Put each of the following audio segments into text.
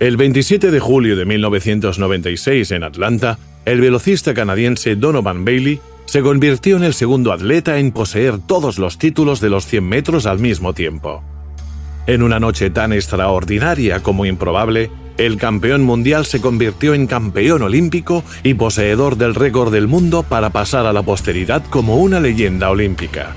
El 27 de julio de 1996 en Atlanta, el velocista canadiense Donovan Bailey se convirtió en el segundo atleta en poseer todos los títulos de los 100 metros al mismo tiempo. En una noche tan extraordinaria como improbable, el campeón mundial se convirtió en campeón olímpico y poseedor del récord del mundo para pasar a la posteridad como una leyenda olímpica.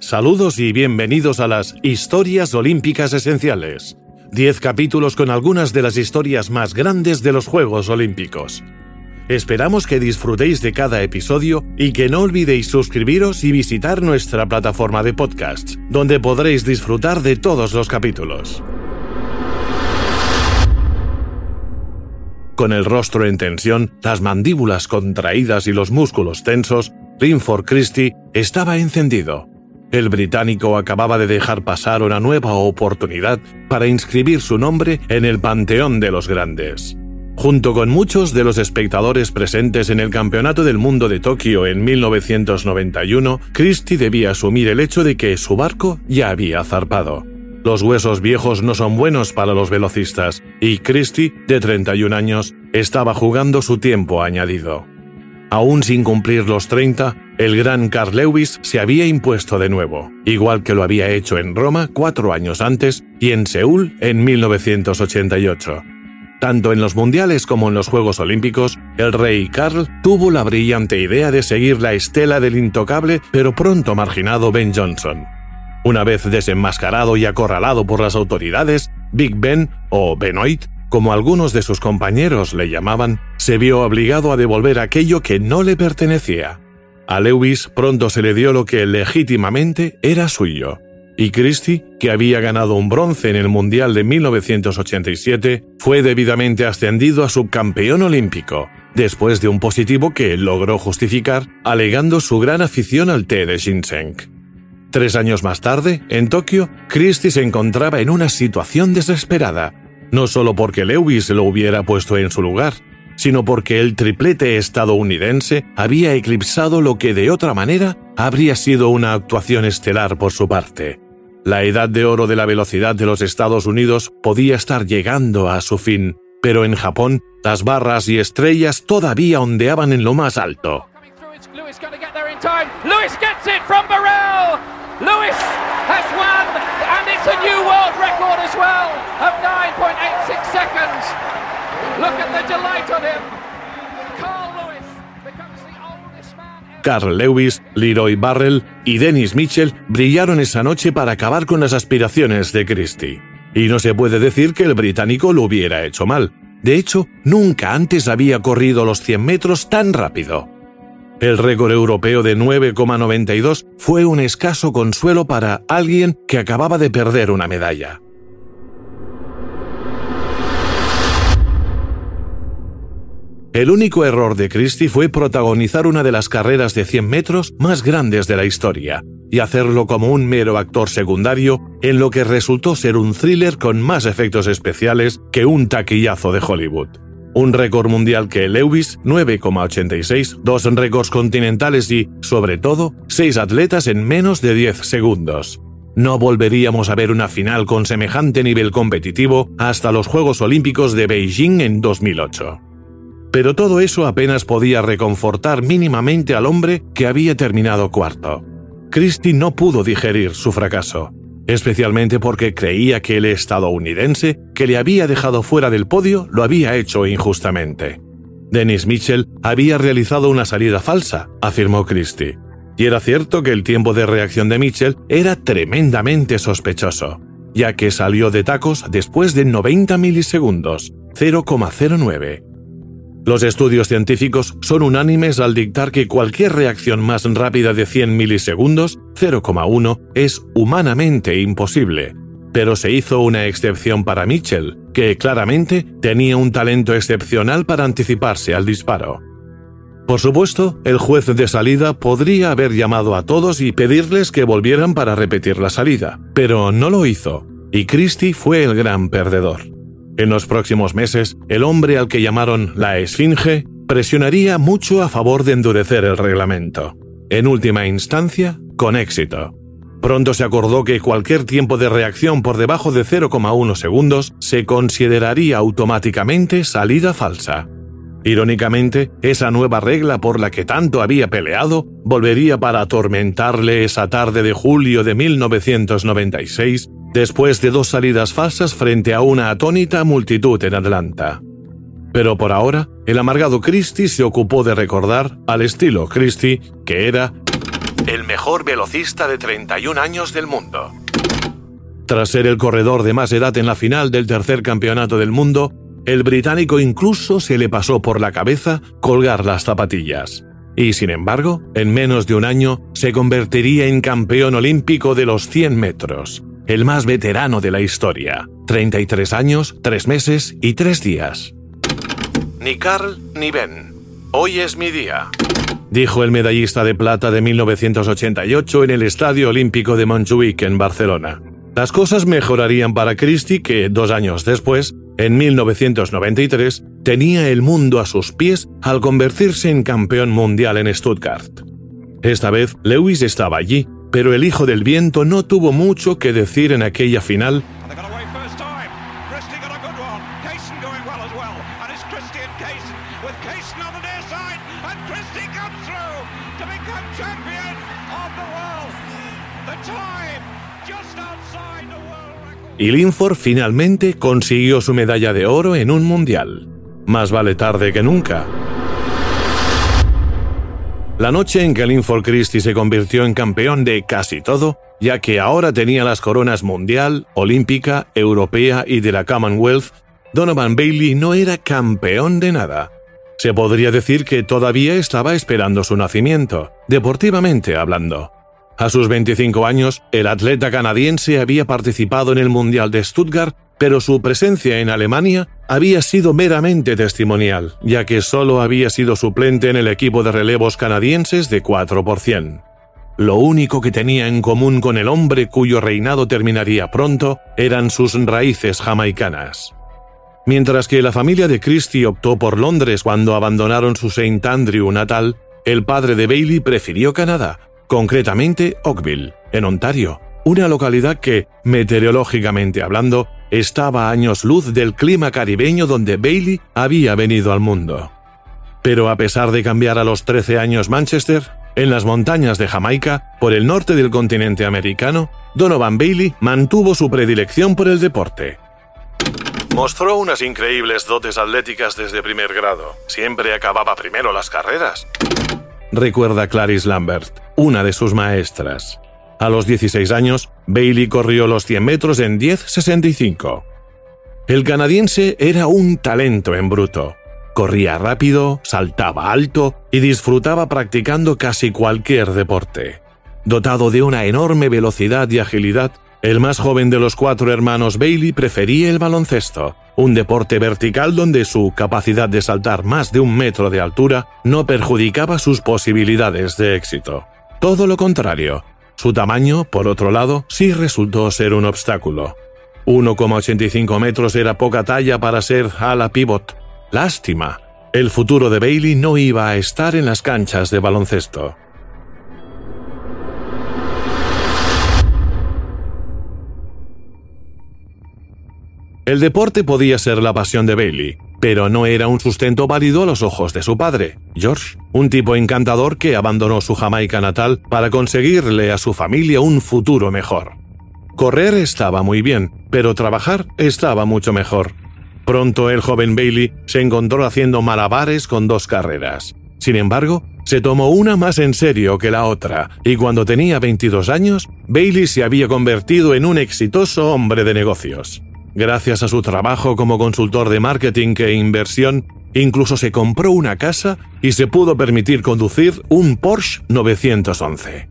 Saludos y bienvenidos a las Historias Olímpicas Esenciales. 10 capítulos con algunas de las historias más grandes de los Juegos Olímpicos. Esperamos que disfrutéis de cada episodio y que no olvidéis suscribiros y visitar nuestra plataforma de podcasts, donde podréis disfrutar de todos los capítulos. Con el rostro en tensión, las mandíbulas contraídas y los músculos tensos, Linford Christie estaba encendido. El británico acababa de dejar pasar una nueva oportunidad para inscribir su nombre en el Panteón de los Grandes. Junto con muchos de los espectadores presentes en el Campeonato del Mundo de Tokio en 1991, Christie debía asumir el hecho de que su barco ya había zarpado. Los huesos viejos no son buenos para los velocistas, y Christie, de 31 años, estaba jugando su tiempo añadido. Aún sin cumplir los 30, el gran Carl Lewis se había impuesto de nuevo, igual que lo había hecho en Roma cuatro años antes y en Seúl en 1988. Tanto en los mundiales como en los Juegos Olímpicos, el rey Carl tuvo la brillante idea de seguir la estela del intocable pero pronto marginado Ben Johnson. Una vez desenmascarado y acorralado por las autoridades, Big Ben, o Benoit, como algunos de sus compañeros le llamaban, se vio obligado a devolver aquello que no le pertenecía. A Lewis pronto se le dio lo que legítimamente era suyo, y Christie, que había ganado un bronce en el Mundial de 1987, fue debidamente ascendido a subcampeón olímpico, después de un positivo que logró justificar alegando su gran afición al té de ginseng. Tres años más tarde, en Tokio, Christie se encontraba en una situación desesperada, no solo porque Lewis lo hubiera puesto en su lugar, sino porque el triplete estadounidense había eclipsado lo que de otra manera habría sido una actuación estelar por su parte. La edad de oro de la velocidad de los Estados Unidos podía estar llegando a su fin, pero en Japón las barras y estrellas todavía ondeaban en lo más alto. Carl Lewis Leroy Barrell y Dennis Mitchell brillaron esa noche para acabar con las aspiraciones de Christie. Y no se puede decir que el británico lo hubiera hecho mal. De hecho, nunca antes había corrido los 100 metros tan rápido. El récord europeo de 9,92 fue un escaso consuelo para alguien que acababa de perder una medalla. El único error de Christie fue protagonizar una de las carreras de 100 metros más grandes de la historia y hacerlo como un mero actor secundario en lo que resultó ser un thriller con más efectos especiales que un taquillazo de Hollywood un récord mundial que Lewis 9,86, dos récords continentales y, sobre todo, seis atletas en menos de 10 segundos. No volveríamos a ver una final con semejante nivel competitivo hasta los Juegos Olímpicos de Beijing en 2008. Pero todo eso apenas podía reconfortar mínimamente al hombre que había terminado cuarto. Christie no pudo digerir su fracaso especialmente porque creía que el estadounidense que le había dejado fuera del podio lo había hecho injustamente. Dennis Mitchell había realizado una salida falsa, afirmó Christie. Y era cierto que el tiempo de reacción de Mitchell era tremendamente sospechoso, ya que salió de tacos después de 90 milisegundos, 0,09. Los estudios científicos son unánimes al dictar que cualquier reacción más rápida de 100 milisegundos, 0,1, es humanamente imposible. Pero se hizo una excepción para Mitchell, que claramente tenía un talento excepcional para anticiparse al disparo. Por supuesto, el juez de salida podría haber llamado a todos y pedirles que volvieran para repetir la salida, pero no lo hizo, y Christie fue el gran perdedor. En los próximos meses, el hombre al que llamaron la Esfinge presionaría mucho a favor de endurecer el reglamento. En última instancia, con éxito. Pronto se acordó que cualquier tiempo de reacción por debajo de 0,1 segundos se consideraría automáticamente salida falsa. Irónicamente, esa nueva regla por la que tanto había peleado volvería para atormentarle esa tarde de julio de 1996 después de dos salidas falsas frente a una atónita multitud en Atlanta. Pero por ahora, el amargado Christie se ocupó de recordar, al estilo Christie, que era el mejor velocista de 31 años del mundo. Tras ser el corredor de más edad en la final del tercer campeonato del mundo, el británico incluso se le pasó por la cabeza colgar las zapatillas. Y sin embargo, en menos de un año se convertiría en campeón olímpico de los 100 metros, el más veterano de la historia. 33 años, 3 meses y 3 días. Ni Carl ni Ben. Hoy es mi día, dijo el medallista de plata de 1988 en el Estadio Olímpico de Montjuic en Barcelona. Las cosas mejorarían para Christie que, dos años después, en 1993, tenía el mundo a sus pies al convertirse en campeón mundial en Stuttgart. Esta vez, Lewis estaba allí pero el Hijo del Viento no tuvo mucho que decir en aquella final. Y Linford finalmente consiguió su medalla de oro en un mundial. Más vale tarde que nunca. La noche en que Linford Christie se convirtió en campeón de casi todo, ya que ahora tenía las coronas mundial, olímpica, europea y de la Commonwealth, Donovan Bailey no era campeón de nada. Se podría decir que todavía estaba esperando su nacimiento, deportivamente hablando. A sus 25 años, el atleta canadiense había participado en el Mundial de Stuttgart pero su presencia en Alemania había sido meramente testimonial, ya que solo había sido suplente en el equipo de relevos canadienses de 4%. Lo único que tenía en común con el hombre cuyo reinado terminaría pronto eran sus raíces jamaicanas. Mientras que la familia de Christie optó por Londres cuando abandonaron su St. Andrew natal, el padre de Bailey prefirió Canadá, concretamente Oakville, en Ontario, una localidad que, meteorológicamente hablando, estaba a años luz del clima caribeño donde Bailey había venido al mundo. Pero a pesar de cambiar a los 13 años Manchester, en las montañas de Jamaica, por el norte del continente americano, Donovan Bailey mantuvo su predilección por el deporte. Mostró unas increíbles dotes atléticas desde primer grado. Siempre acababa primero las carreras. Recuerda Clarice Lambert, una de sus maestras. A los 16 años, Bailey corrió los 100 metros en 10.65. El canadiense era un talento en bruto. Corría rápido, saltaba alto y disfrutaba practicando casi cualquier deporte. Dotado de una enorme velocidad y agilidad, el más joven de los cuatro hermanos Bailey prefería el baloncesto, un deporte vertical donde su capacidad de saltar más de un metro de altura no perjudicaba sus posibilidades de éxito. Todo lo contrario, su tamaño, por otro lado, sí resultó ser un obstáculo. 1,85 metros era poca talla para ser ala pivot. Lástima. El futuro de Bailey no iba a estar en las canchas de baloncesto. El deporte podía ser la pasión de Bailey, pero no era un sustento válido a los ojos de su padre, George, un tipo encantador que abandonó su Jamaica natal para conseguirle a su familia un futuro mejor. Correr estaba muy bien, pero trabajar estaba mucho mejor. Pronto el joven Bailey se encontró haciendo malabares con dos carreras. Sin embargo, se tomó una más en serio que la otra, y cuando tenía 22 años, Bailey se había convertido en un exitoso hombre de negocios. Gracias a su trabajo como consultor de marketing e inversión, incluso se compró una casa y se pudo permitir conducir un Porsche 911.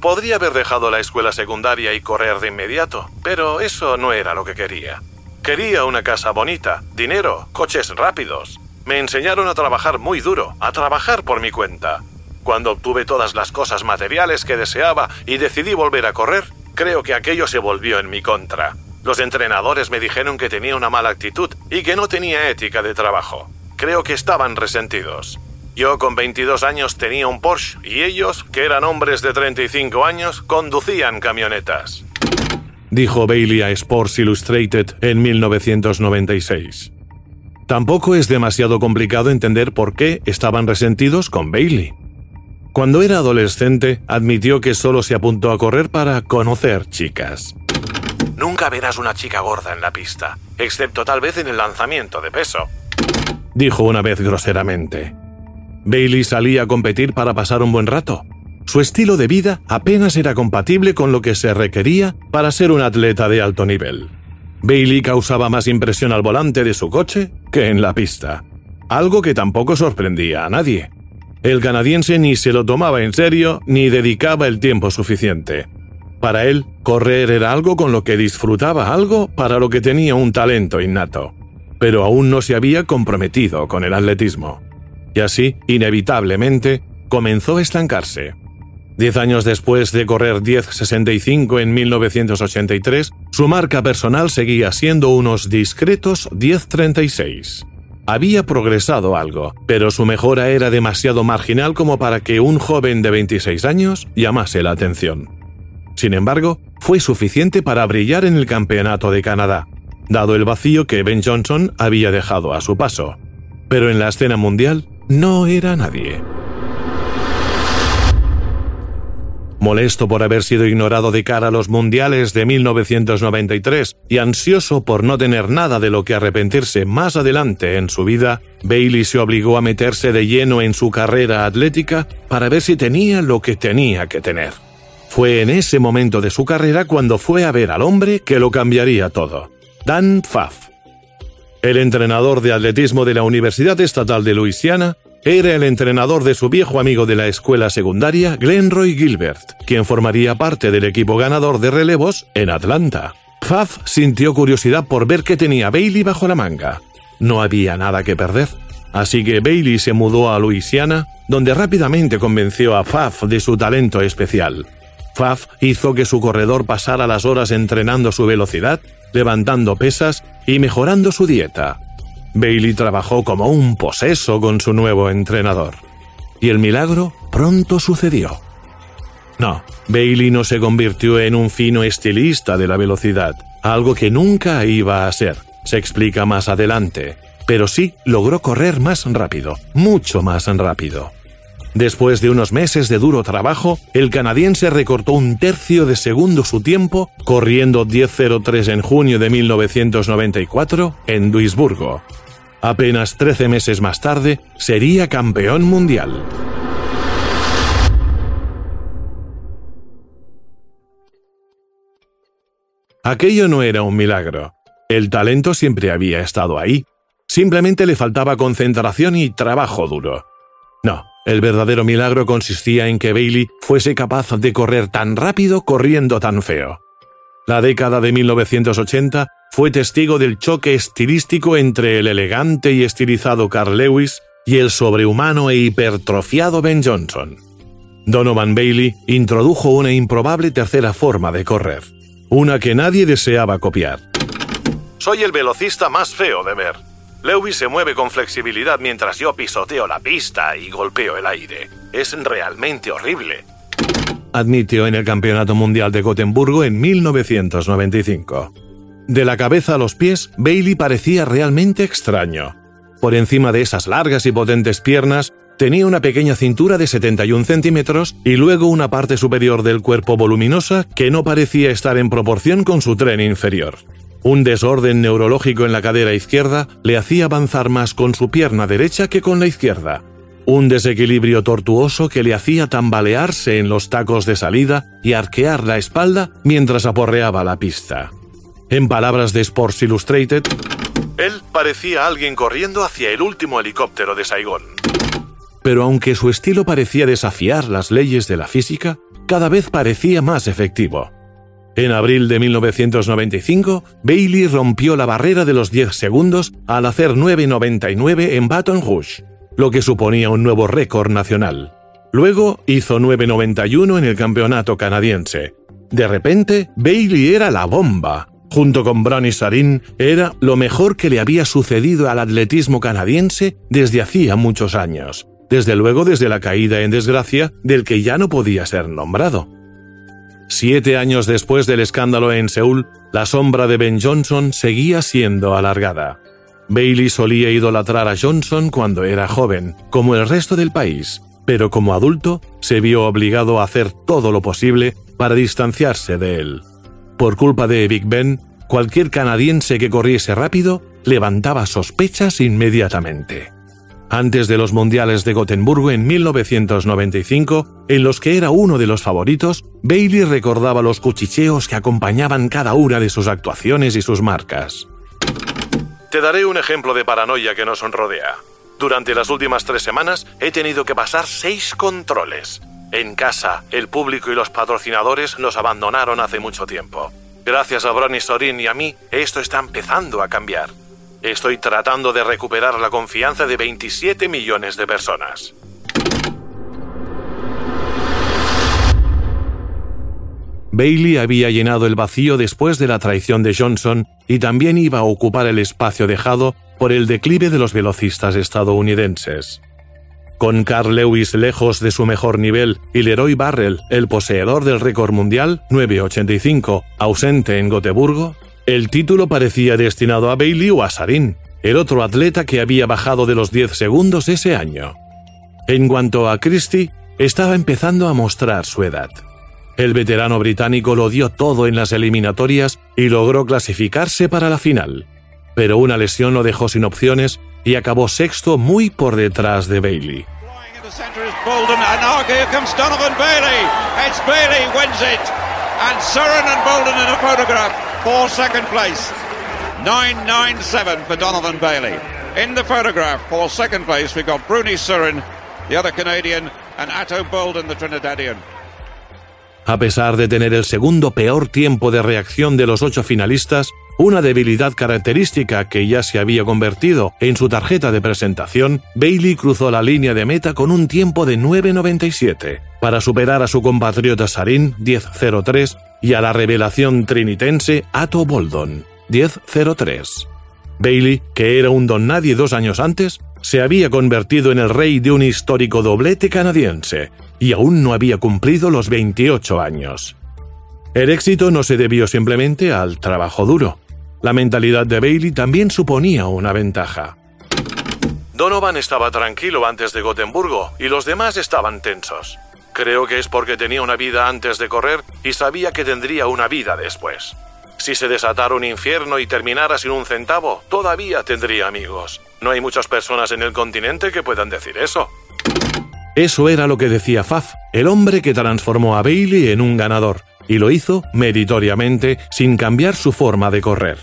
Podría haber dejado la escuela secundaria y correr de inmediato, pero eso no era lo que quería. Quería una casa bonita, dinero, coches rápidos. Me enseñaron a trabajar muy duro, a trabajar por mi cuenta. Cuando obtuve todas las cosas materiales que deseaba y decidí volver a correr, creo que aquello se volvió en mi contra. Los entrenadores me dijeron que tenía una mala actitud y que no tenía ética de trabajo. Creo que estaban resentidos. Yo con 22 años tenía un Porsche y ellos, que eran hombres de 35 años, conducían camionetas. Dijo Bailey a Sports Illustrated en 1996. Tampoco es demasiado complicado entender por qué estaban resentidos con Bailey. Cuando era adolescente, admitió que solo se apuntó a correr para conocer chicas. Nunca verás una chica gorda en la pista, excepto tal vez en el lanzamiento de peso, dijo una vez groseramente. Bailey salía a competir para pasar un buen rato. Su estilo de vida apenas era compatible con lo que se requería para ser un atleta de alto nivel. Bailey causaba más impresión al volante de su coche que en la pista, algo que tampoco sorprendía a nadie. El canadiense ni se lo tomaba en serio ni dedicaba el tiempo suficiente. Para él, correr era algo con lo que disfrutaba, algo para lo que tenía un talento innato, pero aún no se había comprometido con el atletismo. Y así, inevitablemente, comenzó a estancarse. Diez años después de correr 10.65 en 1983, su marca personal seguía siendo unos discretos 10.36. Había progresado algo, pero su mejora era demasiado marginal como para que un joven de 26 años llamase la atención. Sin embargo, fue suficiente para brillar en el Campeonato de Canadá, dado el vacío que Ben Johnson había dejado a su paso. Pero en la escena mundial no era nadie. Molesto por haber sido ignorado de cara a los mundiales de 1993 y ansioso por no tener nada de lo que arrepentirse más adelante en su vida, Bailey se obligó a meterse de lleno en su carrera atlética para ver si tenía lo que tenía que tener. Fue en ese momento de su carrera cuando fue a ver al hombre que lo cambiaría todo, Dan Pfaff. El entrenador de atletismo de la Universidad Estatal de Luisiana era el entrenador de su viejo amigo de la escuela secundaria, Glenroy Gilbert, quien formaría parte del equipo ganador de relevos en Atlanta. Pfaff sintió curiosidad por ver qué tenía Bailey bajo la manga. No había nada que perder. Así que Bailey se mudó a Luisiana, donde rápidamente convenció a Pfaff de su talento especial. Pfaff hizo que su corredor pasara las horas entrenando su velocidad, levantando pesas y mejorando su dieta. Bailey trabajó como un poseso con su nuevo entrenador. Y el milagro pronto sucedió. No, Bailey no se convirtió en un fino estilista de la velocidad, algo que nunca iba a ser, se explica más adelante, pero sí logró correr más rápido, mucho más rápido. Después de unos meses de duro trabajo, el canadiense recortó un tercio de segundo su tiempo, corriendo 10.03 en junio de 1994 en Duisburgo, Apenas 13 meses más tarde, sería campeón mundial. Aquello no era un milagro. El talento siempre había estado ahí. Simplemente le faltaba concentración y trabajo duro. No, el verdadero milagro consistía en que Bailey fuese capaz de correr tan rápido corriendo tan feo. La década de 1980 fue testigo del choque estilístico entre el elegante y estilizado Carl Lewis y el sobrehumano e hipertrofiado Ben Johnson. Donovan Bailey introdujo una improbable tercera forma de correr, una que nadie deseaba copiar. Soy el velocista más feo de ver. Lewis se mueve con flexibilidad mientras yo pisoteo la pista y golpeo el aire. Es realmente horrible. Admitió en el Campeonato Mundial de Gotemburgo en 1995. De la cabeza a los pies, Bailey parecía realmente extraño. Por encima de esas largas y potentes piernas, tenía una pequeña cintura de 71 centímetros y luego una parte superior del cuerpo voluminosa que no parecía estar en proporción con su tren inferior. Un desorden neurológico en la cadera izquierda le hacía avanzar más con su pierna derecha que con la izquierda. Un desequilibrio tortuoso que le hacía tambalearse en los tacos de salida y arquear la espalda mientras aporreaba la pista. En palabras de Sports Illustrated, él parecía alguien corriendo hacia el último helicóptero de Saigón. Pero aunque su estilo parecía desafiar las leyes de la física, cada vez parecía más efectivo. En abril de 1995, Bailey rompió la barrera de los 10 segundos al hacer 9.99 en Baton Rouge, lo que suponía un nuevo récord nacional. Luego hizo 9.91 en el campeonato canadiense. De repente, Bailey era la bomba. Junto con Bronny Sarin, era lo mejor que le había sucedido al atletismo canadiense desde hacía muchos años. Desde luego desde la caída en desgracia del que ya no podía ser nombrado. Siete años después del escándalo en Seúl, la sombra de Ben Johnson seguía siendo alargada. Bailey solía idolatrar a Johnson cuando era joven, como el resto del país, pero como adulto se vio obligado a hacer todo lo posible para distanciarse de él. Por culpa de Big Ben, cualquier canadiense que corriese rápido levantaba sospechas inmediatamente. Antes de los Mundiales de Gotemburgo en 1995, en los que era uno de los favoritos, Bailey recordaba los cuchicheos que acompañaban cada una de sus actuaciones y sus marcas. Te daré un ejemplo de paranoia que nos rodea. Durante las últimas tres semanas he tenido que pasar seis controles. En casa, el público y los patrocinadores nos abandonaron hace mucho tiempo. Gracias a Bronny Sorin y a mí, esto está empezando a cambiar. Estoy tratando de recuperar la confianza de 27 millones de personas. Bailey había llenado el vacío después de la traición de Johnson y también iba a ocupar el espacio dejado por el declive de los velocistas estadounidenses. Con Carl Lewis lejos de su mejor nivel y Leroy Barrel, el poseedor del récord mundial 9.85, ausente en Goteburgo, el título parecía destinado a Bailey o a Sarin, el otro atleta que había bajado de los 10 segundos ese año. En cuanto a Christie, estaba empezando a mostrar su edad. El veterano británico lo dio todo en las eliminatorias y logró clasificarse para la final. Pero una lesión lo dejó sin opciones y acabó sexto muy por detrás de Bailey. And For second place. 997 for Donovan Bailey. In the photograph for second place, we've got Bruni Surren, the other Canadian, and Atto Bolden, the Trinidadian. A pesar de tener el segundo peor tiempo de reacción de los ocho finalistas, una debilidad característica que ya se había convertido en su tarjeta de presentación, Bailey cruzó la línea de meta con un tiempo de 9.97, para superar a su compatriota Sarin 10.03 y a la revelación trinitense Atto Boldon 10.03. Bailey, que era un don nadie dos años antes, se había convertido en el rey de un histórico doblete canadiense, y aún no había cumplido los 28 años. El éxito no se debió simplemente al trabajo duro. La mentalidad de Bailey también suponía una ventaja. Donovan estaba tranquilo antes de Gotemburgo y los demás estaban tensos. Creo que es porque tenía una vida antes de correr y sabía que tendría una vida después. Si se desatara un infierno y terminara sin un centavo, todavía tendría amigos. No hay muchas personas en el continente que puedan decir eso. Eso era lo que decía Faf, el hombre que transformó a Bailey en un ganador, y lo hizo meritoriamente sin cambiar su forma de correr.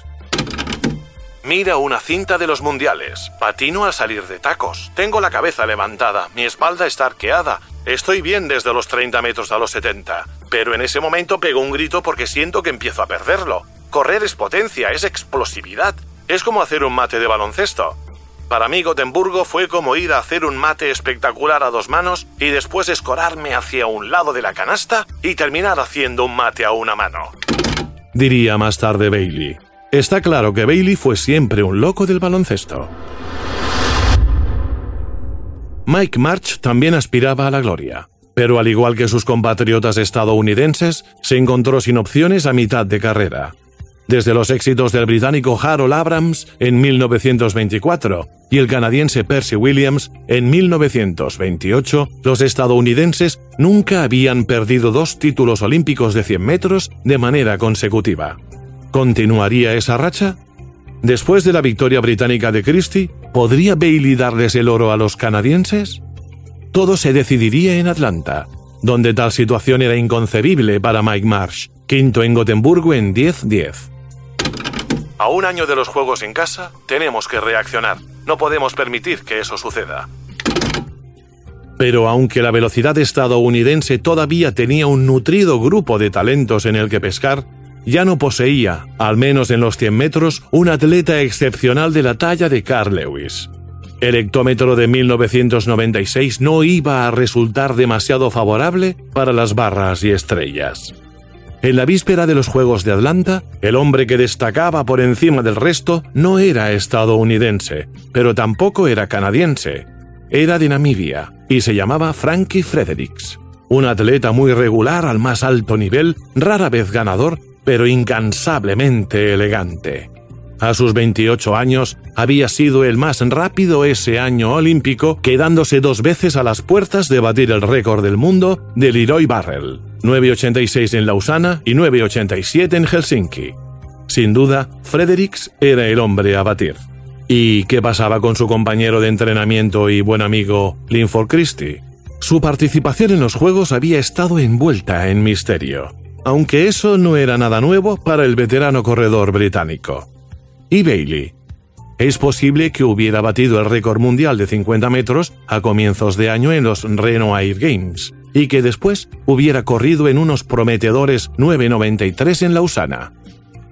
Mira una cinta de los mundiales. Patino al salir de tacos. Tengo la cabeza levantada, mi espalda está arqueada. Estoy bien desde los 30 metros a los 70. Pero en ese momento pego un grito porque siento que empiezo a perderlo. Correr es potencia, es explosividad. Es como hacer un mate de baloncesto. Para mí Gotemburgo fue como ir a hacer un mate espectacular a dos manos y después escorarme hacia un lado de la canasta y terminar haciendo un mate a una mano. Diría más tarde Bailey. Está claro que Bailey fue siempre un loco del baloncesto. Mike March también aspiraba a la gloria, pero al igual que sus compatriotas estadounidenses, se encontró sin opciones a mitad de carrera. desde los éxitos del británico Harold Abrams en 1924 y el canadiense Percy Williams en 1928, los estadounidenses nunca habían perdido dos títulos olímpicos de 100 metros de manera consecutiva. ¿Continuaría esa racha? Después de la victoria británica de Christie, ¿podría Bailey darles el oro a los canadienses? Todo se decidiría en Atlanta, donde tal situación era inconcebible para Mike Marsh, quinto en Gotemburgo en 10-10. A un año de los Juegos en casa, tenemos que reaccionar. No podemos permitir que eso suceda. Pero aunque la velocidad estadounidense todavía tenía un nutrido grupo de talentos en el que pescar, ya no poseía, al menos en los 100 metros, un atleta excepcional de la talla de Carl Lewis. El hectómetro de 1996 no iba a resultar demasiado favorable para las barras y estrellas. En la víspera de los Juegos de Atlanta, el hombre que destacaba por encima del resto no era estadounidense, pero tampoco era canadiense. Era de Namibia y se llamaba Frankie Fredericks. Un atleta muy regular al más alto nivel, rara vez ganador, pero incansablemente elegante. A sus 28 años, había sido el más rápido ese año olímpico, quedándose dos veces a las puertas de batir el récord del mundo de Leroy Barrel, 9.86 en Lausana y 9.87 en Helsinki. Sin duda, Fredericks era el hombre a batir. ¿Y qué pasaba con su compañero de entrenamiento y buen amigo Linford Christie? Su participación en los Juegos había estado envuelta en misterio, aunque eso no era nada nuevo para el veterano corredor británico y Bailey. Es posible que hubiera batido el récord mundial de 50 metros a comienzos de año en los Reno Air Games y que después hubiera corrido en unos prometedores 9.93 en Lausana.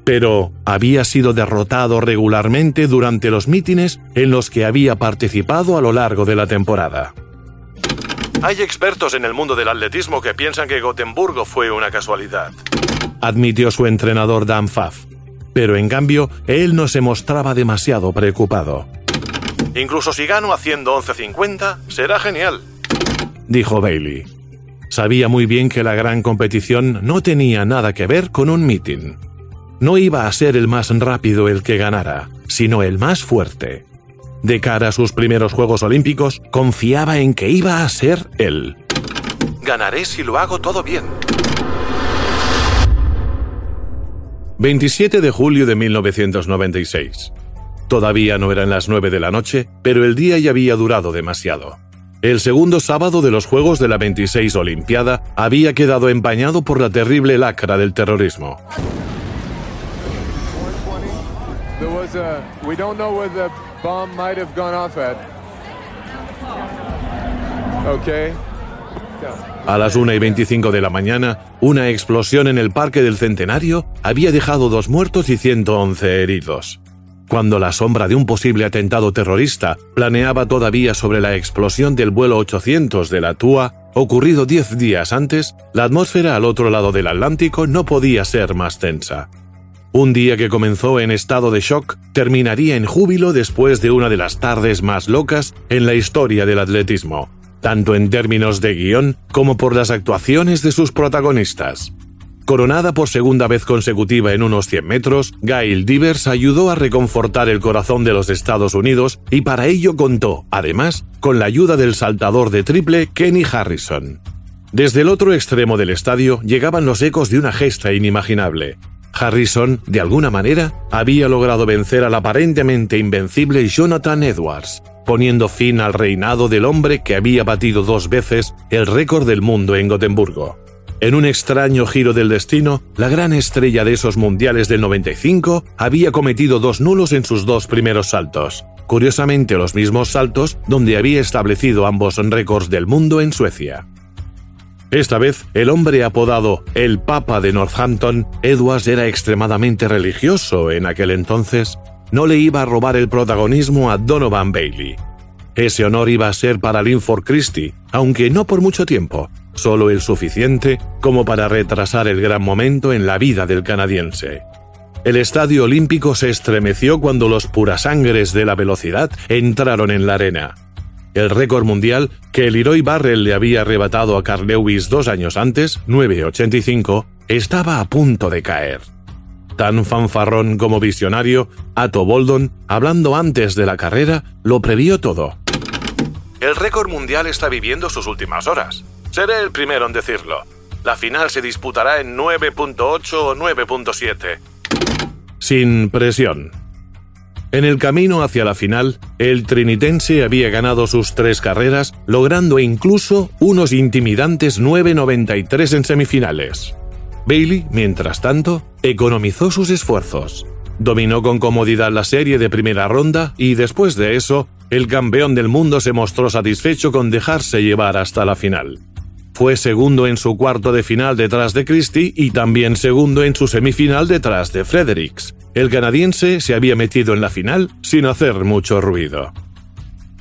Pero había sido derrotado regularmente durante los mítines en los que había participado a lo largo de la temporada. Hay expertos en el mundo del atletismo que piensan que Gotemburgo fue una casualidad, admitió su entrenador Dan Pfaff pero en cambio él no se mostraba demasiado preocupado. Incluso si gano haciendo 11.50, será genial, dijo Bailey. Sabía muy bien que la gran competición no tenía nada que ver con un meeting. No iba a ser el más rápido el que ganara, sino el más fuerte. De cara a sus primeros Juegos Olímpicos, confiaba en que iba a ser él. Ganaré si lo hago todo bien, 27 de julio de 1996. Todavía no eran las 9 de la noche, pero el día ya había durado demasiado. El segundo sábado de los Juegos de la 26 Olimpiada había quedado empañado por la terrible lacra del terrorismo. A las 1 y 25 de la mañana, una explosión en el Parque del Centenario había dejado dos muertos y 111 heridos. Cuando la sombra de un posible atentado terrorista planeaba todavía sobre la explosión del vuelo 800 de la TUA, ocurrido 10 días antes, la atmósfera al otro lado del Atlántico no podía ser más tensa. Un día que comenzó en estado de shock terminaría en júbilo después de una de las tardes más locas en la historia del atletismo tanto en términos de guion como por las actuaciones de sus protagonistas. Coronada por segunda vez consecutiva en unos 100 metros, Gail Divers ayudó a reconfortar el corazón de los Estados Unidos y para ello contó, además, con la ayuda del saltador de triple Kenny Harrison. Desde el otro extremo del estadio llegaban los ecos de una gesta inimaginable. Harrison, de alguna manera, había logrado vencer al aparentemente invencible Jonathan Edwards, poniendo fin al reinado del hombre que había batido dos veces el récord del mundo en Gotemburgo. En un extraño giro del destino, la gran estrella de esos mundiales del 95 había cometido dos nulos en sus dos primeros saltos, curiosamente los mismos saltos donde había establecido ambos récords del mundo en Suecia. Esta vez, el hombre apodado el Papa de Northampton, Edwards era extremadamente religioso en aquel entonces no le iba a robar el protagonismo a Donovan Bailey. Ese honor iba a ser para Linford Christie, aunque no por mucho tiempo, solo el suficiente como para retrasar el gran momento en la vida del canadiense. El estadio olímpico se estremeció cuando los purasangres de la velocidad entraron en la arena. El récord mundial que el Leroy Barrel le había arrebatado a Carl Lewis dos años antes, 9.85, estaba a punto de caer. Tan fanfarrón como visionario, Atto Boldon, hablando antes de la carrera, lo previó todo. El récord mundial está viviendo sus últimas horas. Seré el primero en decirlo. La final se disputará en 9.8 o 9.7. Sin presión. En el camino hacia la final, el trinitense había ganado sus tres carreras, logrando incluso unos intimidantes 9.93 en semifinales. Bailey, mientras tanto, economizó sus esfuerzos. Dominó con comodidad la serie de primera ronda y después de eso, el campeón del mundo se mostró satisfecho con dejarse llevar hasta la final. Fue segundo en su cuarto de final detrás de Christie y también segundo en su semifinal detrás de Fredericks. El canadiense se había metido en la final sin hacer mucho ruido.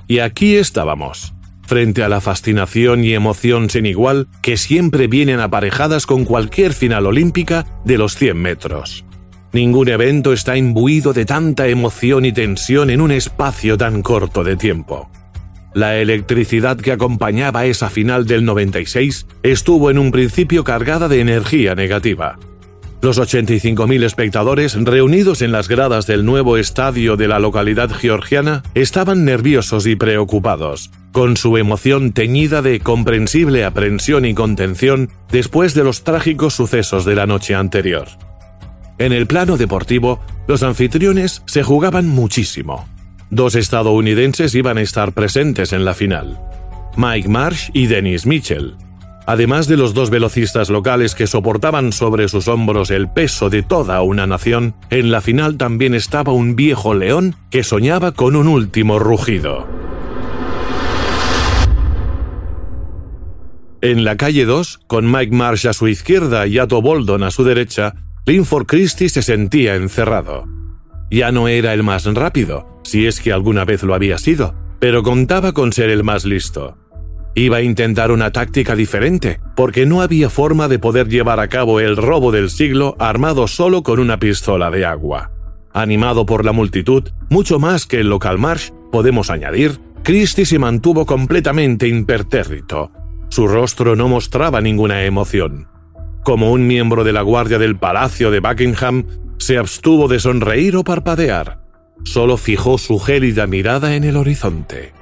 Y aquí estábamos, frente a la fascinación y emoción sin igual que siempre vienen aparejadas con cualquier final olímpica de los 100 metros. Ningún evento está imbuido de tanta emoción y tensión en un espacio tan corto de tiempo. La electricidad que acompañaba esa final del 96 estuvo en un principio cargada de energía negativa. Los 85.000 espectadores reunidos en las gradas del nuevo estadio de la localidad georgiana estaban nerviosos y preocupados, con su emoción teñida de comprensible aprensión y contención después de los trágicos sucesos de la noche anterior. En el plano deportivo, los anfitriones se jugaban muchísimo. Dos estadounidenses iban a estar presentes en la final, Mike Marsh y Dennis Mitchell, además de los dos velocistas locales que soportaban sobre sus hombros el peso de toda una nación, en la final también estaba un viejo león que soñaba con un último rugido. En la calle 2, con Mike Marsh a su izquierda y Atto Boldon a su derecha, Linford Christie se sentía encerrado. Ya no era el más rápido, si es que alguna vez lo había sido, pero contaba con ser el más listo. Iba a intentar una táctica diferente, porque no había forma de poder llevar a cabo el robo del siglo armado solo con una pistola de agua. Animado por la multitud, mucho más que el local marsh, podemos añadir, Christie se mantuvo completamente impertérrito. Su rostro no mostraba ninguna emoción. Como un miembro de la guardia del Palacio de Buckingham, se abstuvo de sonreír o parpadear. Solo fijó su gélida mirada en el horizonte.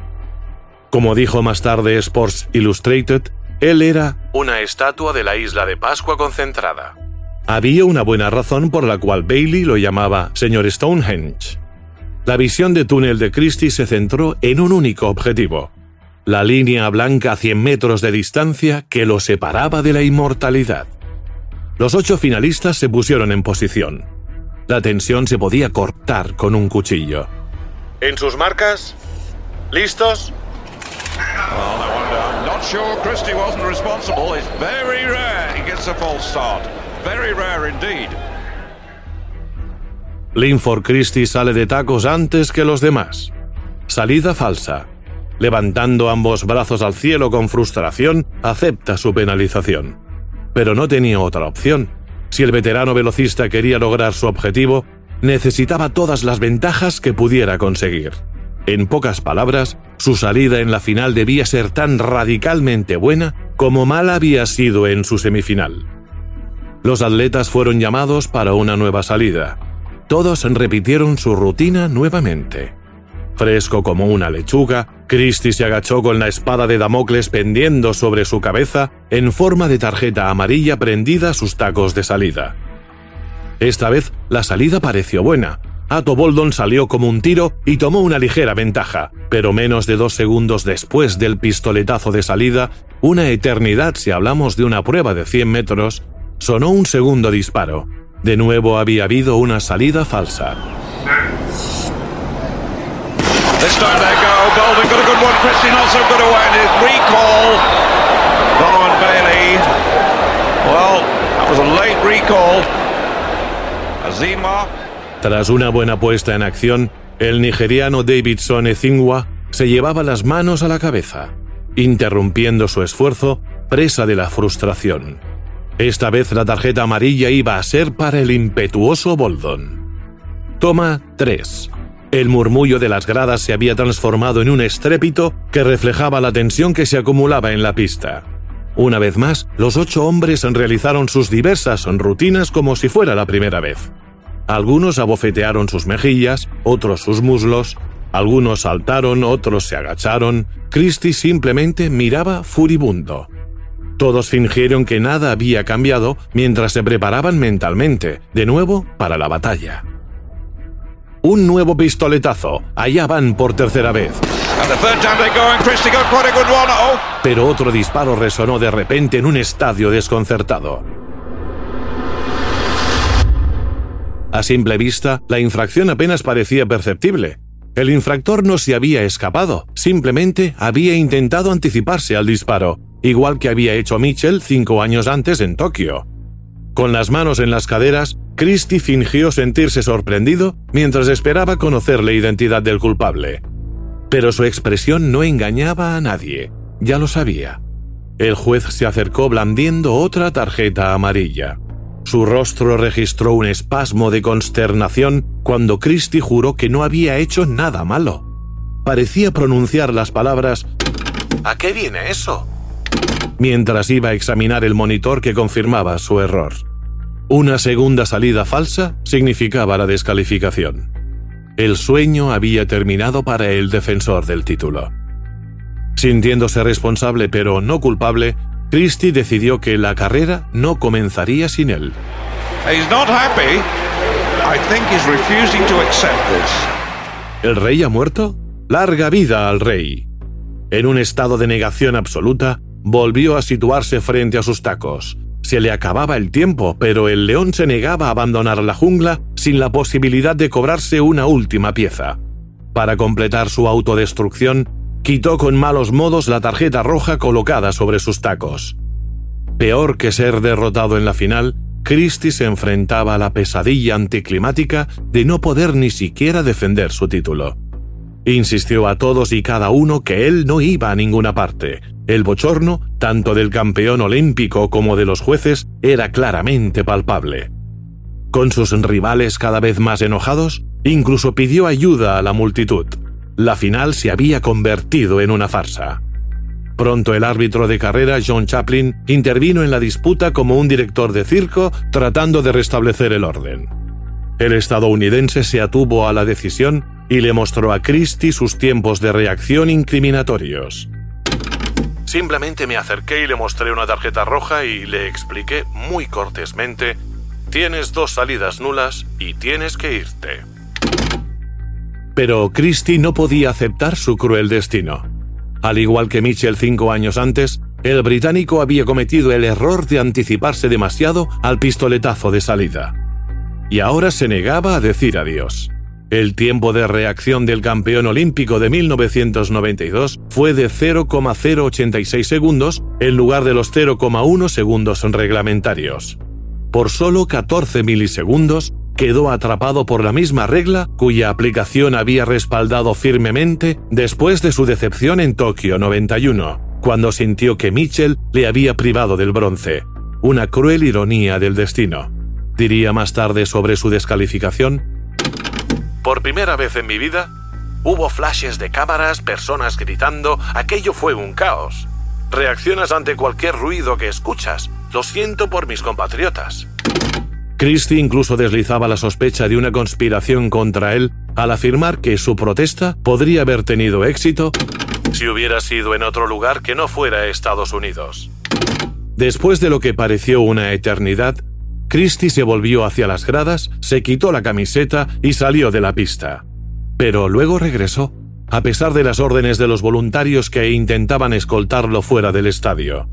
Como dijo más tarde Sports Illustrated, él era una estatua de la isla de Pascua concentrada. Había una buena razón por la cual Bailey lo llamaba señor Stonehenge. La visión de túnel de Christie se centró en un único objetivo, la línea blanca a 100 metros de distancia que lo separaba de la inmortalidad. Los ocho finalistas se pusieron en posición. La tensión se podía cortar con un cuchillo. ¿En sus marcas? ¿Listos? Linford Christie sale de tacos antes que los demás. Salida falsa. Levantando ambos brazos al cielo con frustración, acepta su penalización. Pero no tenía otra opción. Si el veterano velocista quería lograr su objetivo, necesitaba todas las ventajas que pudiera conseguir. En pocas palabras, su salida en la final debía ser tan radicalmente buena como mal había sido en su semifinal. Los atletas fueron llamados para una nueva salida. Todos repitieron su rutina nuevamente. Fresco como una lechuga, Christie se agachó con la espada de Damocles pendiendo sobre su cabeza en forma de tarjeta amarilla prendida a sus tacos de salida. Esta vez la salida pareció buena, Atto Boldon salió como un tiro y tomó una ligera ventaja, pero menos de dos segundos después del pistoletazo de salida, una eternidad si hablamos de una prueba de 100 metros, sonó un segundo disparo. De nuevo había habido una salida falsa. Tras una buena puesta en acción, el nigeriano Davidson Ezingwa se llevaba las manos a la cabeza, interrumpiendo su esfuerzo, presa de la frustración. Esta vez la tarjeta amarilla iba a ser para el impetuoso Boldon. Toma 3. El murmullo de las gradas se había transformado en un estrépito que reflejaba la tensión que se acumulaba en la pista. Una vez más, los ocho hombres realizaron sus diversas rutinas como si fuera la primera vez. Algunos abofetearon sus mejillas, otros sus muslos, algunos saltaron, otros se agacharon. Christie simplemente miraba furibundo. Todos fingieron que nada había cambiado mientras se preparaban mentalmente, de nuevo, para la batalla. Un nuevo pistoletazo. Allá van por tercera vez. Pero otro disparo resonó de repente en un estadio desconcertado. A simple vista, la infracción apenas parecía perceptible. El infractor no se había escapado, simplemente había intentado anticiparse al disparo, igual que había hecho Mitchell cinco años antes en Tokio. Con las manos en las caderas, Christie fingió sentirse sorprendido mientras esperaba conocer la identidad del culpable. Pero su expresión no engañaba a nadie, ya lo sabía. El juez se acercó blandiendo otra tarjeta amarilla. Su rostro registró un espasmo de consternación cuando Christie juró que no había hecho nada malo. Parecía pronunciar las palabras ¿A qué viene eso? mientras iba a examinar el monitor que confirmaba su error. Una segunda salida falsa significaba la descalificación. El sueño había terminado para el defensor del título. Sintiéndose responsable pero no culpable, Christie decidió que la carrera no comenzaría sin él. ¿El rey ha muerto? Larga vida al rey. En un estado de negación absoluta, volvió a situarse frente a sus tacos. Se le acababa el tiempo, pero el león se negaba a abandonar la jungla sin la posibilidad de cobrarse una última pieza. Para completar su autodestrucción, quitó con malos modos la tarjeta roja colocada sobre sus tacos. Peor que ser derrotado en la final, Christie se enfrentaba a la pesadilla anticlimática de no poder ni siquiera defender su título. Insistió a todos y cada uno que él no iba a ninguna parte. El bochorno, tanto del campeón olímpico como de los jueces, era claramente palpable. Con sus rivales cada vez más enojados, incluso pidió ayuda a la multitud la final se había convertido en una farsa. Pronto el árbitro de carrera, John Chaplin, intervino en la disputa como un director de circo tratando de restablecer el orden. El estadounidense se atuvo a la decisión y le mostró a Christie sus tiempos de reacción incriminatorios. Simplemente me acerqué y le mostré una tarjeta roja y le expliqué muy cortésmente, tienes dos salidas nulas y tienes que irte. Pero Christie no podía aceptar su cruel destino. Al igual que Mitchell cinco años antes, el británico había cometido el error de anticiparse demasiado al pistoletazo de salida. Y ahora se negaba a decir adiós. El tiempo de reacción del campeón olímpico de 1992 fue de 0,086 segundos en lugar de los 0,1 segundos reglamentarios. Por solo 14 milisegundos, quedó atrapado por la misma regla cuya aplicación había respaldado firmemente después de su decepción en Tokio 91, cuando sintió que Mitchell le había privado del bronce. Una cruel ironía del destino. Diría más tarde sobre su descalificación. Por primera vez en mi vida, hubo flashes de cámaras, personas gritando, aquello fue un caos. Reaccionas ante cualquier ruido que escuchas. Lo siento por mis compatriotas. Christie incluso deslizaba la sospecha de una conspiración contra él al afirmar que su protesta podría haber tenido éxito si hubiera sido en otro lugar que no fuera Estados Unidos. Después de lo que pareció una eternidad, Christie se volvió hacia las gradas, se quitó la camiseta y salió de la pista. Pero luego regresó, a pesar de las órdenes de los voluntarios que intentaban escoltarlo fuera del estadio.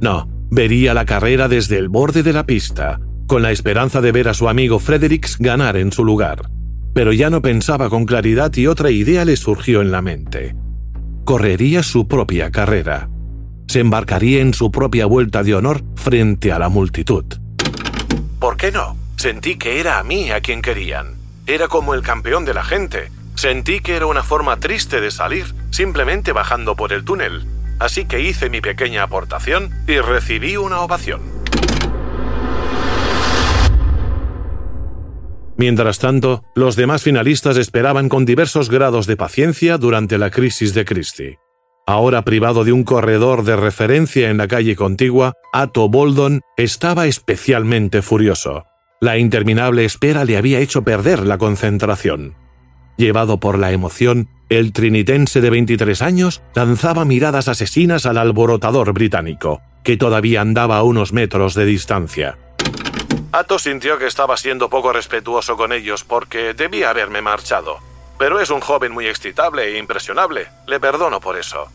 No, vería la carrera desde el borde de la pista, con la esperanza de ver a su amigo Fredericks ganar en su lugar. Pero ya no pensaba con claridad y otra idea le surgió en la mente. Correría su propia carrera. Se embarcaría en su propia vuelta de honor frente a la multitud. ¿Por qué no? Sentí que era a mí a quien querían. Era como el campeón de la gente. Sentí que era una forma triste de salir, simplemente bajando por el túnel. Así que hice mi pequeña aportación y recibí una ovación. Mientras tanto, los demás finalistas esperaban con diversos grados de paciencia durante la crisis de Christie. Ahora privado de un corredor de referencia en la calle contigua, Atto Boldon estaba especialmente furioso. La interminable espera le había hecho perder la concentración. Llevado por la emoción, el trinitense de 23 años lanzaba miradas asesinas al alborotador británico, que todavía andaba a unos metros de distancia. Atos sintió que estaba siendo poco respetuoso con ellos porque debía haberme marchado. Pero es un joven muy excitable e impresionable. Le perdono por eso.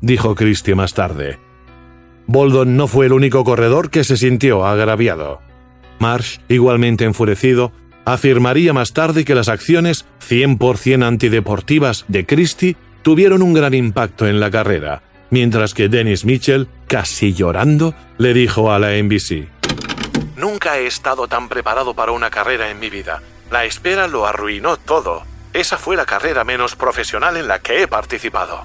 Dijo Christie más tarde. Boldon no fue el único corredor que se sintió agraviado. Marsh, igualmente enfurecido, afirmaría más tarde que las acciones 100% antideportivas de Christie tuvieron un gran impacto en la carrera, mientras que Dennis Mitchell, casi llorando, le dijo a la NBC. Nunca he estado tan preparado para una carrera en mi vida. La espera lo arruinó todo. Esa fue la carrera menos profesional en la que he participado.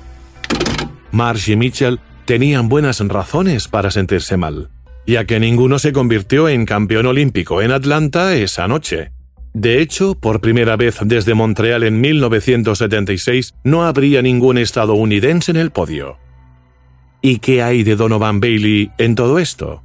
Marsh y Mitchell tenían buenas razones para sentirse mal, ya que ninguno se convirtió en campeón olímpico en Atlanta esa noche. De hecho, por primera vez desde Montreal en 1976, no habría ningún estadounidense en el podio. ¿Y qué hay de Donovan Bailey en todo esto?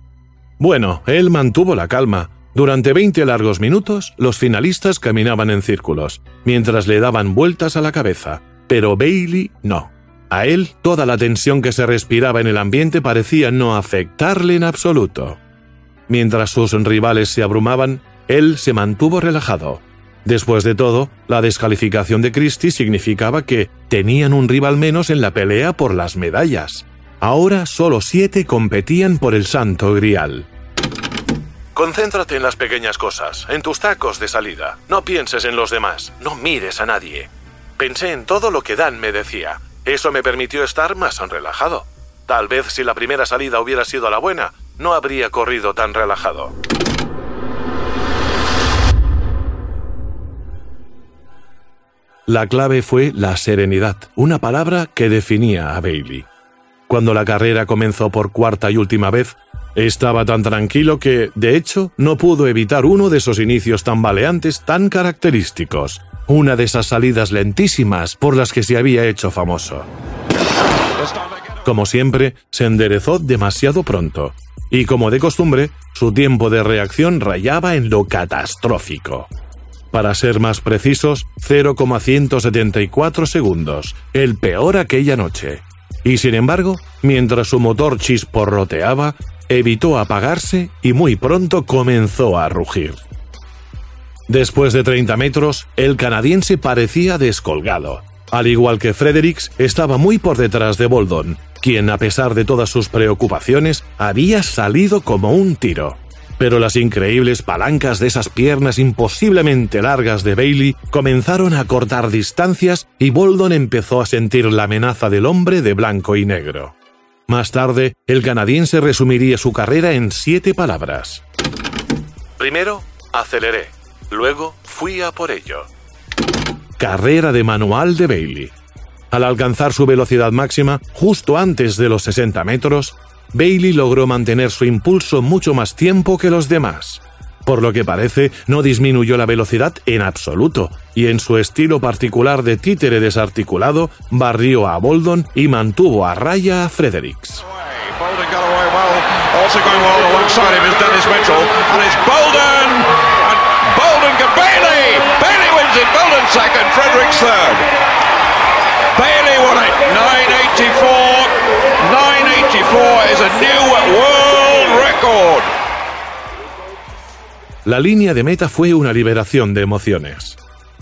Bueno, él mantuvo la calma. Durante 20 largos minutos, los finalistas caminaban en círculos, mientras le daban vueltas a la cabeza, pero Bailey no. A él, toda la tensión que se respiraba en el ambiente parecía no afectarle en absoluto. Mientras sus rivales se abrumaban, él se mantuvo relajado. Después de todo, la descalificación de Christie significaba que tenían un rival menos en la pelea por las medallas. Ahora solo siete competían por el santo grial. Concéntrate en las pequeñas cosas, en tus tacos de salida. No pienses en los demás, no mires a nadie. Pensé en todo lo que Dan me decía. Eso me permitió estar más relajado. Tal vez si la primera salida hubiera sido la buena, no habría corrido tan relajado. La clave fue la serenidad, una palabra que definía a Bailey. Cuando la carrera comenzó por cuarta y última vez, estaba tan tranquilo que, de hecho, no pudo evitar uno de esos inicios tambaleantes tan característicos, una de esas salidas lentísimas por las que se había hecho famoso. Como siempre, se enderezó demasiado pronto, y como de costumbre, su tiempo de reacción rayaba en lo catastrófico. Para ser más precisos, 0,174 segundos, el peor aquella noche. Y sin embargo, mientras su motor chisporroteaba, evitó apagarse y muy pronto comenzó a rugir. Después de 30 metros, el canadiense parecía descolgado. Al igual que Fredericks, estaba muy por detrás de Boldon, quien a pesar de todas sus preocupaciones, había salido como un tiro pero las increíbles palancas de esas piernas imposiblemente largas de Bailey comenzaron a cortar distancias y Boldon empezó a sentir la amenaza del hombre de blanco y negro. Más tarde, el canadiense resumiría su carrera en siete palabras. Primero, aceleré. Luego, fui a por ello. Carrera de manual de Bailey. Al alcanzar su velocidad máxima, justo antes de los 60 metros, Bailey logró mantener su impulso mucho más tiempo que los demás. Por lo que parece, no disminuyó la velocidad en absoluto, y en su estilo particular de títere desarticulado, barrió a Boldon y mantuvo a raya a Fredericks. Bailey won it. 984. 984 is a new world record. La línea de meta fue una liberación de emociones.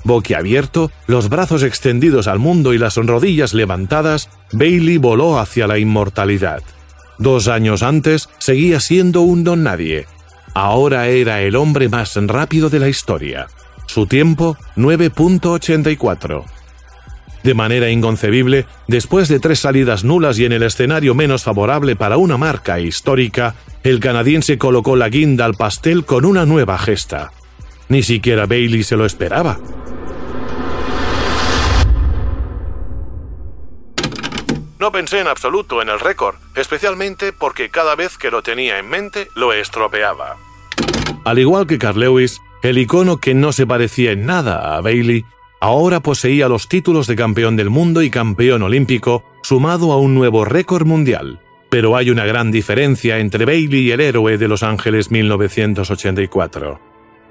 Boquiabierto, los brazos extendidos al mundo y las rodillas levantadas, Bailey voló hacia la inmortalidad. Dos años antes seguía siendo un don nadie. Ahora era el hombre más rápido de la historia. Su tiempo, 9.84. De manera inconcebible, después de tres salidas nulas y en el escenario menos favorable para una marca histórica, el canadiense colocó la guinda al pastel con una nueva gesta. Ni siquiera Bailey se lo esperaba. No pensé en absoluto en el récord, especialmente porque cada vez que lo tenía en mente lo estropeaba. Al igual que Carl Lewis, el icono que no se parecía en nada a Bailey Ahora poseía los títulos de campeón del mundo y campeón olímpico, sumado a un nuevo récord mundial. Pero hay una gran diferencia entre Bailey y el héroe de Los Ángeles 1984.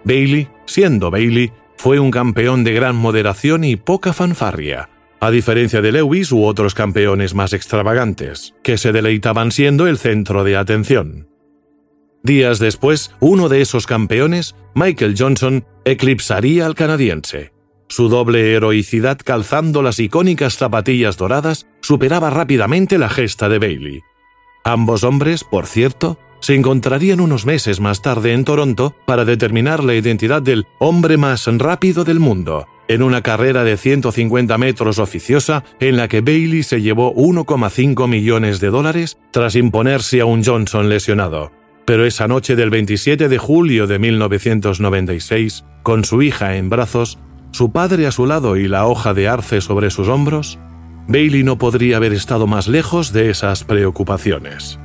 Bailey, siendo Bailey, fue un campeón de gran moderación y poca fanfarria, a diferencia de Lewis u otros campeones más extravagantes, que se deleitaban siendo el centro de atención. Días después, uno de esos campeones, Michael Johnson, eclipsaría al canadiense. Su doble heroicidad calzando las icónicas zapatillas doradas superaba rápidamente la gesta de Bailey. Ambos hombres, por cierto, se encontrarían unos meses más tarde en Toronto para determinar la identidad del hombre más rápido del mundo, en una carrera de 150 metros oficiosa en la que Bailey se llevó 1,5 millones de dólares tras imponerse a un Johnson lesionado. Pero esa noche del 27 de julio de 1996, con su hija en brazos, su padre a su lado y la hoja de arce sobre sus hombros, Bailey no podría haber estado más lejos de esas preocupaciones.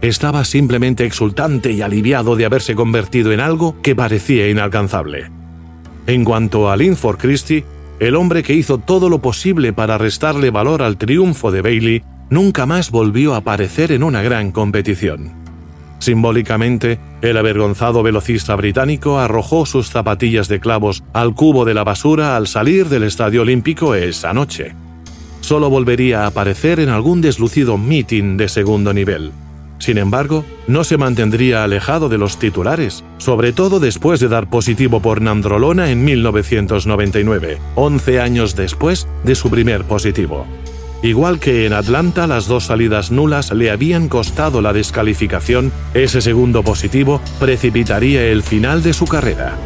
Estaba simplemente exultante y aliviado de haberse convertido en algo que parecía inalcanzable. En cuanto a Linford Christie, el hombre que hizo todo lo posible para restarle valor al triunfo de Bailey, nunca más volvió a aparecer en una gran competición. Simbólicamente, el avergonzado velocista británico arrojó sus zapatillas de clavos al cubo de la basura al salir del Estadio Olímpico esa noche. Solo volvería a aparecer en algún deslucido meeting de segundo nivel. Sin embargo, no se mantendría alejado de los titulares, sobre todo después de dar positivo por nandrolona en 1999, 11 años después de su primer positivo. Igual que en Atlanta las dos salidas nulas le habían costado la descalificación, ese segundo positivo precipitaría el final de su carrera.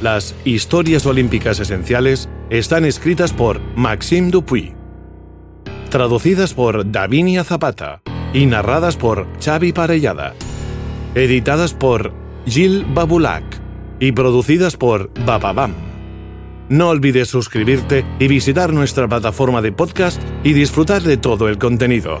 Las historias olímpicas esenciales están escritas por Maxime Dupuy, traducidas por Davinia Zapata y narradas por Xavi Parellada, editadas por Gil Babulac y producidas por Bababam. No olvides suscribirte y visitar nuestra plataforma de podcast y disfrutar de todo el contenido.